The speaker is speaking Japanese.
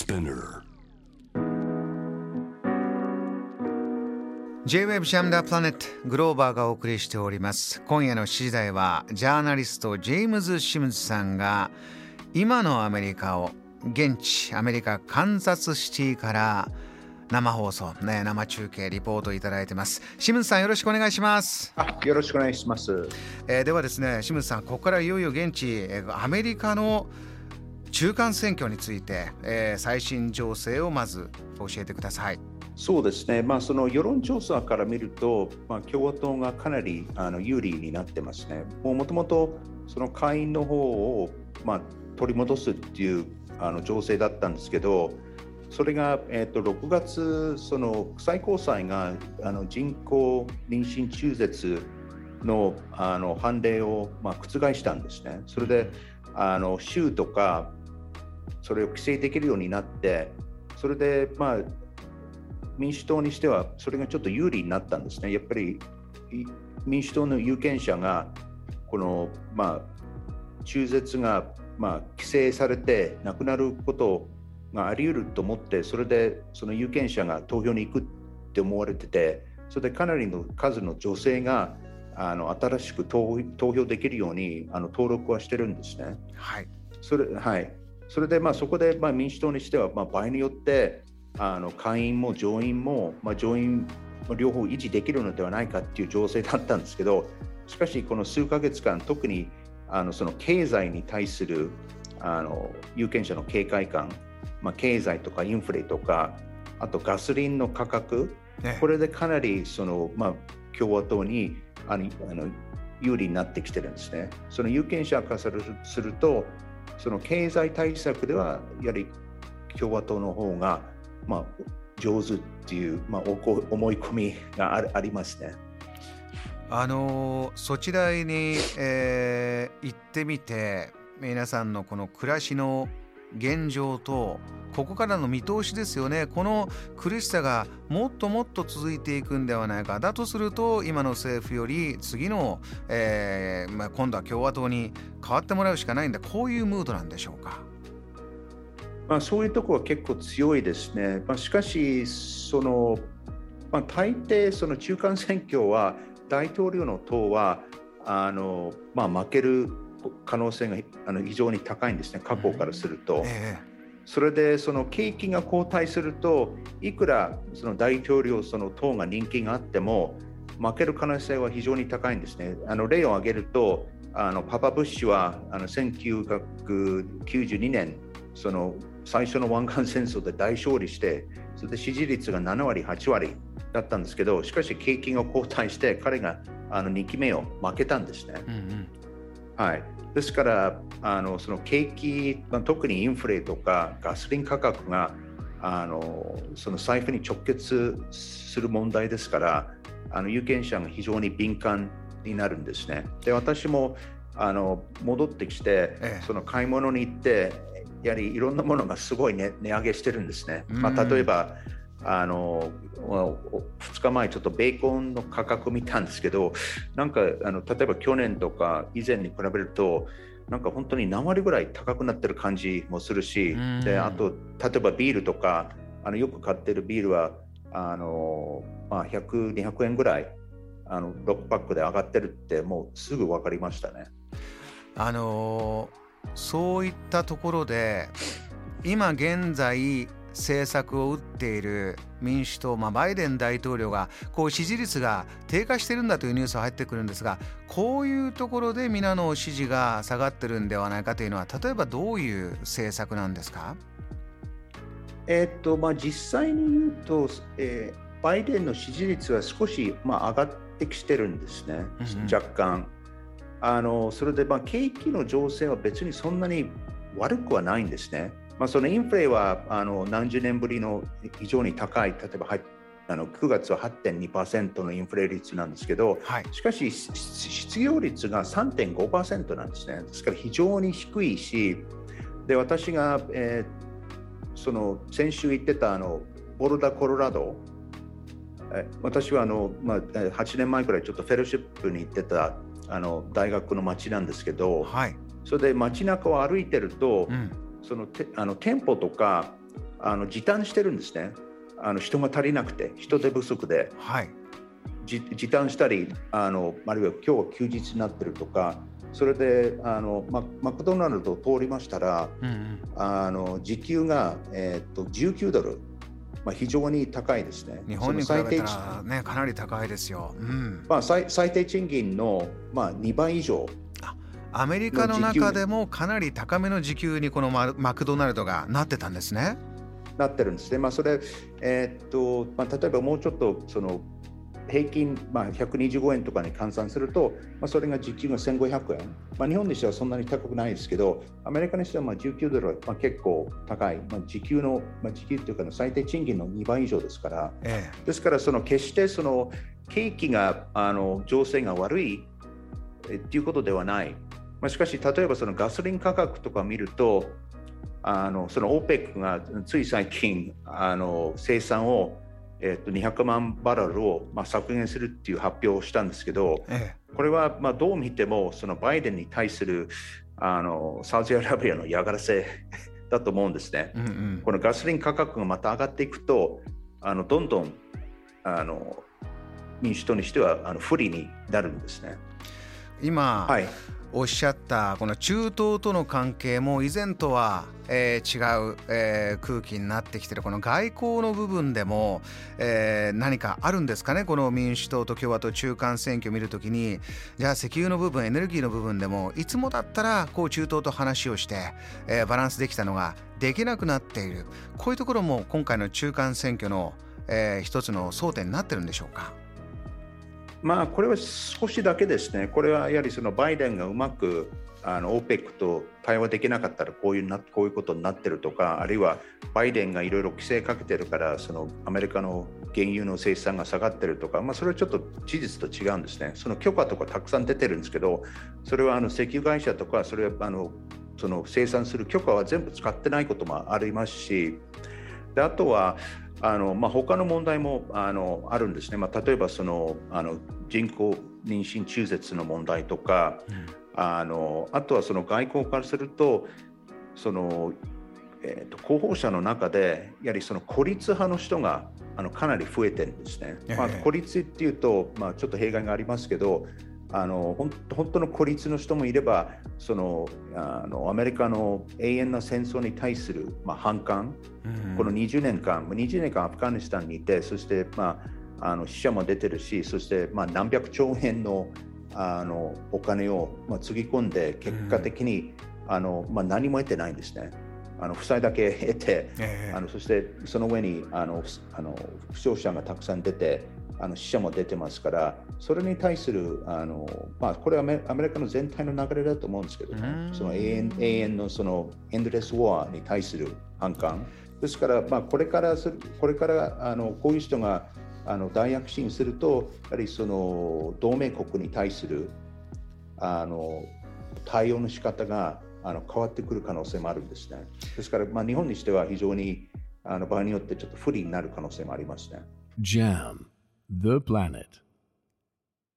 Spinner. J-Web シャムダープラネットグローバーがお送りしております。今夜の7時台はジャーナリストジェームズ・シムズさんが今のアメリカを現地アメリカカンザスシティから生放送、ね、生中継リポートいただいてます。シムズさんよろしくお願いします。あよろしくお願いします、えーではですね清水さんここからいよいよ現地えーアメリカの中間選挙について、えー最新情勢をまず教えてください。そうですね、まあ、その世論調査から見ると、まあ、共和党がかなりあの有利になってますね。もともとその下院の方を、まあ、取り戻すっていうあの情勢だったんですけど、それが、え、と6月、最高裁があの人工妊娠中絶のあの判例を、まあ、覆したんですね。それであの州とかそれを規制できるようになって、それで、まあ、民主党にしてはそれがちょっと有利になったんですね。やっぱりい民主党の有権者がこの、まあ、中絶が、まあ、規制されてなくなることがあり得ると思ってそれでその有権者が投票に行くって思われててそれでかなりの数の女性があの新しく投投票できるようにあの登録はしてるんですね。はい、それはい、それで、まあ、そこで、まあ、民主党にしては、まあ、場合によってあの下院も上院も、まあ、上院も両方維持できるのではないかっていう情勢だったんですけどしかしこの数ヶ月間特にあのその経済に対するあの有権者の警戒感、まあ、経済とかインフレとかあとガソリンの価格ねこれでかなりその、まあ、共和党にあのあの有利になってきてるんですね。その有権者からすると、その経済対策ではやはり共和党の方が、まあ、上手っていう、まあ、思い込みがありますね。あのそちらに、えー行ってみて皆さんのこの暮らしの現状とここからの見通しですよねこの苦しさがもっともっと続いていくんではないかだとすると今の政府より次の、えーまあ、今度は共和党に変わってもらうしかないんだこういうムードなんでしょうか。まあ、そういうところは結構強いですね。まあ、しかし、その、まあ、大抵その中間選挙は大統領の党はあの、まあ、負ける可能性があの非常に高いんですね、過去からすると。えそれでその景気が後退するといくらその大統領その党が人気があっても負ける可能性は非常に高いんですね。あの例を挙げるとあのパパ・ブッシュはあの1992年その最初の湾岸戦争で大勝利してそれで支持率が7割8割だったんですけどしかし景気が後退して彼があの2期目を負けたんですね。えうんうんはい、ですからあのその景気、まあ、特にインフレとかガソリン価格があのその財布に直結する問題ですからあの有権者が非常に敏感になるんですね。で私もあの戻ってきて、ええその買い物に行ってやはりいろんなものがすごい、ね、値上げしてるんですね。まあ、うん例えばあの2日前ちょっとベーコンの価格見たんですけどなんかあの例えば去年とか以前に比べるとなんか本当に何割ぐらい高くなってる感じもするしうんであと例えばビールとかあのよく買ってるビールはあの、まあ、100、200円ぐらいあの6パックで上がってるってもうすぐ分かりましたね。あのーそういったところで今現在政策を打っている民主党、まあ、バイデン大統領がこう支持率が低下してるんだというニュースが入ってくるんですがこういうところで皆の支持が下がってるんではないかというのは例えばどういう政策なんですか？えーっとまあ、実際に言うと、えーバイデンの支持率は少し、まあ、上がってきてるんですね、うんうん若干。あのそれで、まあ、景気の情勢は別にそんなに悪くはないんですね。まあ、そのインフレはあの何十年ぶりの非常に高い、例えばはあの9月は8.2%のインフレ率なんですけど、はい。しかしし失業率が3.5%なんですね。ですから非常に低いし、で私が、えーその先週言ってたあのボルダ・コロラド、え私はあの、まあ、え8年前くらいちょっとフェローシップに行ってたあの大学の街なんですけど、はい、それで街中を歩いてると、うんそのてあの店舗とかあの時短してるんですね。あの人が足りなくて、人手不足で、はい。じ時短したりあの、あるいは今日は休日になってるとか、それであのママクドナルドを通りましたら、うんうん。あの時給が、えー、と19ドル、まあ、非常に高いですね。日本に比べたらね、かなり高いですよ。うん。まあ、最最低賃金の、まあ、2倍以上アメリカの中でもかなり高めの時給にこのママクドナルドがなってたんですね。なってるんですね。まあ、それ、えーっとまあ、例えばもうちょっとその平均、まあ、125円とかに換算すると、まあ、それが時給が1500円、まあ、日本にしてはそんなに高くないですけど、アメリカにしてはまあ19ドルはまあ結構高い、まあ、時給の、まあ、時給というかの最低賃金の2倍以上ですから、えですからその決してその景気があの情勢が悪いえっていうことではない。まあ、しかし例えばそのガソリン価格とか見るとあのその OPEC がつい最近あの生産を、えっと200万バレルを、まあ、削減するっていう発表をしたんですけどええこれはまあどう見てもそのバイデンに対するあのサウジアラビアの嫌がらせ だと思うんですね。え。うんうん。このガソリン価格がまた上がっていくと、あのどんどんあの民主党にしてはあの不利になるんですね。今、はい、おっしゃったこの中東との関係も以前とは、えー違う、えー空気になってきてるこの外交の部分でも、えー何かあるんですかね？この民主党と共和党中間選挙を見るときに。じゃあ石油の部分エネルギーの部分でもいつもだったらこう中東と話をして、えーバランスできたのができなくなっている。こういうところも今回の中間選挙の、えー一つの争点になってるんでしょうか？まあこれは少しだけですね。これはやはりそのバイデンがうまくあの OPEC と対話できなかったらこういうなこういうことになってるとか、あるいはバイデンがいろいろ規制かけてるからそのアメリカの原油の生産が下がってるとか、まあ、それはちょっと事実と違うんですね。その許可とかたくさん出てるんですけど、それはあの石油会社とか、それはあのその生産する許可は全部使ってないこともありますし、であとはあの、まあ、他の問題もあのあるんですね、まあ、例えばそのあの人工妊娠中絶の問題とか、あのあとはその外交からするとその、えー、と候補者の中でやはりその孤立派の人があのかなり増えてるんですね。まあ、ええ孤立っていうと、まあ、ちょっと弊害がありますけどあの本本当の孤立の人もいればそのあのアメリカの永遠な戦争に対する、まあ、反感うん。この20年間、20年間アフガニスタンにいて、そして、まあ、あの死者も出てるし、そして、まあ、何百兆円のあのお金を、まあ、つぎ込んで、結果的に、あのまあ、何も得てないんですね。あの負債だけ得て、ええ。あのそしてその上にあのあの負傷者がたくさん出て、あの死者も出てますから、それに対する、あのまあ、これはアメアメリカの全体の流れだと思うんですけどねう、んその永遠永遠のそのエンドレス・ウォーに対する反感。ですから、まあ、これからするこれからあのこういう人があの大躍進すると、やはりその同盟国に対するあの対応の仕方があの変わってくる可能性もあるんですね。ですから、まあ、日本にしては非常にあの場合によってちょっと不利になる可能性もありますね。Jam, the planet.